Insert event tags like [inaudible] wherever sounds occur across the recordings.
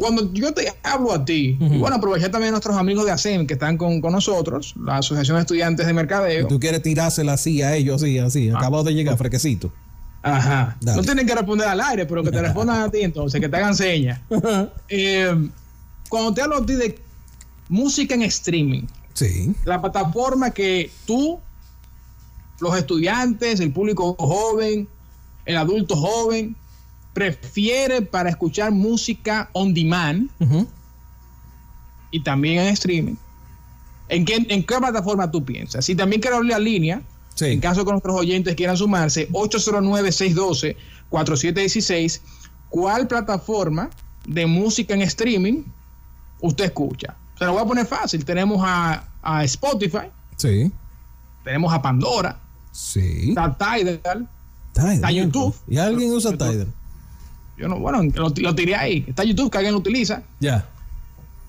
Cuando yo te hablo a ti, y bueno, aprovechar también a nuestros amigos de ASEM que están con, nosotros, la Asociación de Estudiantes de Mercadeo. tú quieres tirársela así a ellos, así, así, ah. acabado de llegar, frequecito. Ajá. No tienen que responder al aire, pero que te respondan a ti entonces, que te hagan señas. [laughs] Eh, cuando te hablo a ti de música en streaming, sí. la plataforma que tú, los estudiantes, el público joven, el adulto joven, prefiere para escuchar música on demand y también en streaming. ¿En qué, ¿En qué plataforma tú piensas? Si también quiero abrir la línea, en caso que nuestros oyentes quieran sumarse, 809-612-4716, ¿cuál plataforma de música en streaming usted escucha? Se lo voy a poner fácil. Tenemos a, Spotify. Sí. Tenemos a Pandora. Sí. Está Tidal. Tidal. Está YouTube. ¿Y alguien usa Tidal? Yo no, bueno, lo, tiré ahí. Está YouTube, que alguien lo utiliza. Ya.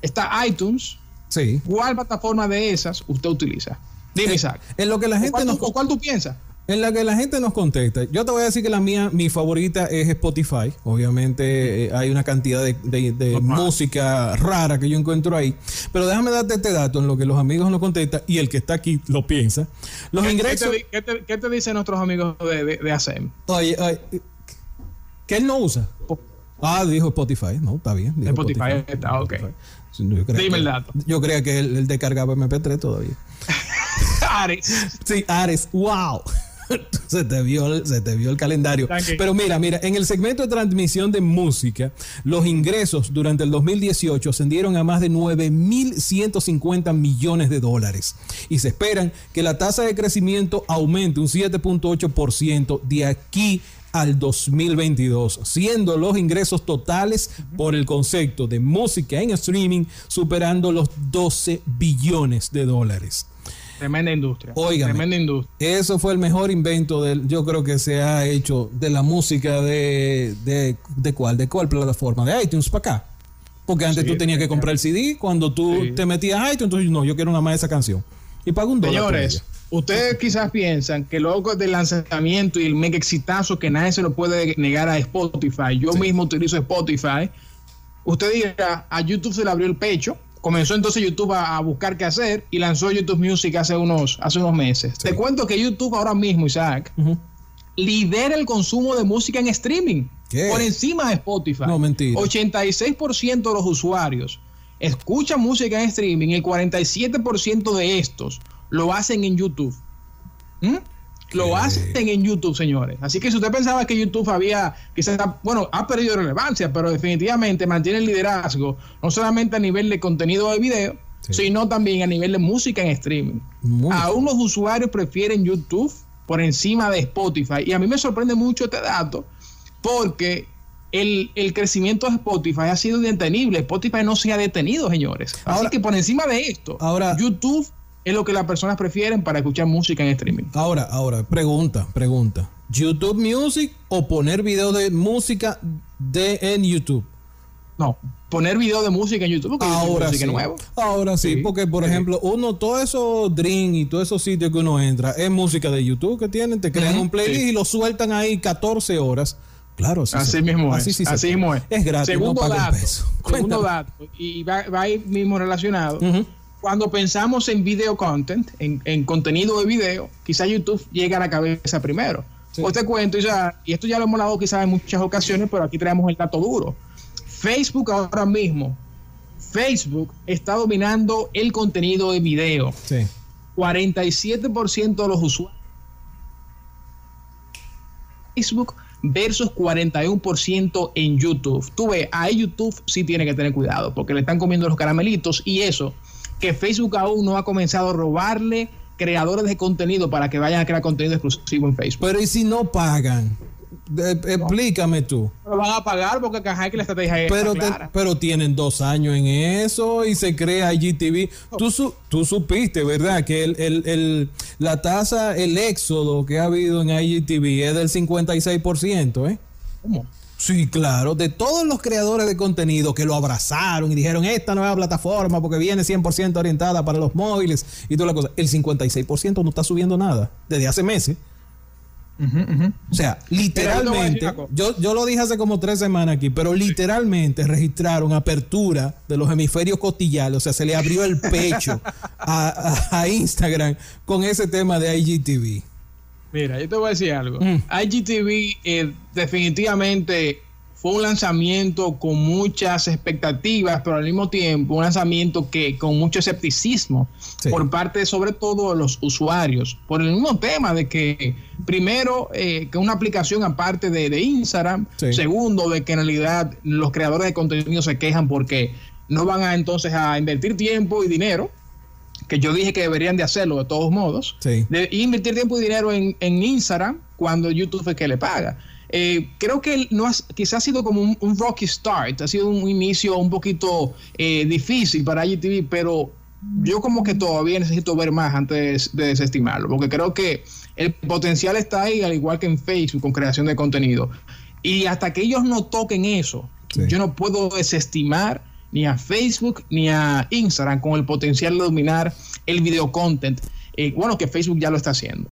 Está iTunes. Sí. ¿Cuál plataforma de esas usted utiliza? Dime, Isaac. En lo que la gente nos, ¿Cuál tú piensas? En la que la gente nos contesta. Yo te voy a decir que la mía, mi favorita es Spotify. Obviamente eh, hay una cantidad de, música rara que yo encuentro ahí. Pero déjame darte este dato en lo que los amigos nos contestan y el que está aquí lo piensa. Los ingresos. ¿Qué te, dicen nuestros amigos de, de, ASEM? Oye, oye, ¿Qué él no usa? Ah, dijo Spotify. No, está bien. Spotify, está, ok. Dime el dato. Yo creía que él, descargaba MP3 todavía. [laughs] Ares. Sí, Ares. ¡Wow! [laughs] se te vio, se te vio el calendario. Pero mira, mira, en el segmento de transmisión de música, los ingresos durante el 2018 ascendieron a más de 9.150 millones de dólares. Y se esperan que la tasa de crecimiento aumente un 7.8% de aquí al 2022, siendo los ingresos totales por el concepto de música en streaming superando los 12 billones de dólares. Tremenda industria. Oiga, tremenda industria. Eso fue el mejor invento del, yo creo que se ha hecho de la música de, de, de cuál, de cuál plataforma, de iTunes para acá. Porque antes tú tenías que comprar el CD, cuando tú te metías a iTunes, entonces no, yo quiero una más de esa canción. Y pago un dólar. Señores, Ustedes quizás piensan que luego del lanzamiento y el mega exitazo que nadie se lo puede negar a Spotify, yo mismo utilizo Spotify, usted dirá, a YouTube se le abrió el pecho, comenzó entonces YouTube a, buscar qué hacer y lanzó YouTube Music hace unos, hace unos meses. Te cuento que YouTube ahora mismo, Isaac, lidera el consumo de música en streaming por encima de Spotify. No, mentira. 86% de los usuarios escuchan música en streaming y el 47% de estos lo hacen en YouTube. ¿Mm? Lo hacen en YouTube, señores. Así que si usted pensaba que YouTube había, quizás, bueno, ha perdido relevancia, pero definitivamente mantiene el liderazgo, no solamente a nivel de contenido de video, sino también a nivel de música en streaming. Aún los usuarios prefieren YouTube por encima de Spotify. Y a mí me sorprende mucho este dato, porque el, crecimiento de Spotify ha sido indetenible. Spotify no se ha detenido, señores. Así que por encima de esto, ahora, YouTube es lo que las personas prefieren para escuchar música en streaming. Ahora, ahora, pregunta, pregunta. ¿YouTube Music o poner video de música de, en YouTube? No, poner video de música en YouTube. Ahora sí. Nuevo. Ahora sí, porque por ejemplo, uno, todos esos Dream y todos esos sitios que uno entra, es música de YouTube que tienen, te crean un playlist y lo sueltan ahí 14 horas. Claro, así, mismo es. Así, mismo es. Es gratis. Segundo dato. Segundo dato. Y va, va ahí mismo relacionado cuando pensamos en video content, en, contenido de video, quizá YouTube llega a la cabeza primero. Pues te cuento, y esto ya lo hemos hablado quizás en muchas ocasiones, pero aquí traemos el dato duro. Facebook ahora mismo, Facebook está dominando el contenido de video. Sí. 47% de los usuarios. Facebook versus 41% en YouTube. Tú ves, ahí YouTube sí tiene que tener cuidado porque le están comiendo los caramelitos y eso que Facebook aún no ha comenzado a robarle creadores de contenido para que vayan a crear contenido exclusivo en Facebook. Pero ¿y si no pagan? explícame tú. Pero van a pagar porque que la estrategia es pero, pero tienen dos años en eso y se crea IGTV. Tú, tú supiste, ¿verdad? Que el, el, la tasa, el éxodo que ha habido en IGTV es del 56%, ¿eh? ¿Cómo? Sí, claro, de todos los creadores de contenido que lo abrazaron y dijeron esta nueva plataforma porque viene 100% orientada para los móviles y toda la cosa, el 56% no está subiendo nada desde hace meses. O sea, literalmente, yo, yo lo dije hace como tres semanas aquí, pero literalmente registraron apertura de los hemisferios costillales, o sea, se le abrió el pecho [laughs] a, Instagram con ese tema de IGTV. Mira, yo te voy a decir algo. Mm. IGTV eh, definitivamente fue un lanzamiento con muchas expectativas, pero al mismo tiempo un lanzamiento que con mucho escepticismo por parte sobre todo de los usuarios, por el mismo tema de que primero eh, que una aplicación aparte de, Instagram, segundo de que en realidad los creadores de contenido se quejan porque no van a entonces a invertir tiempo y dinero que yo dije que deberían de hacerlo de todos modos, de invertir tiempo y dinero en, en Instagram cuando YouTube es que le paga. Eh, creo que no quizás ha sido como un, rocky start, ha sido un inicio un poquito eh, difícil para IGTV, pero yo como que todavía necesito ver más antes de desestimarlo, porque creo que el potencial está ahí, al igual que en Facebook, con creación de contenido. Y hasta que ellos no toquen eso, yo no puedo desestimar ni a Facebook ni a Instagram con el potencial de dominar el video content. Eh, bueno, que Facebook ya lo está haciendo.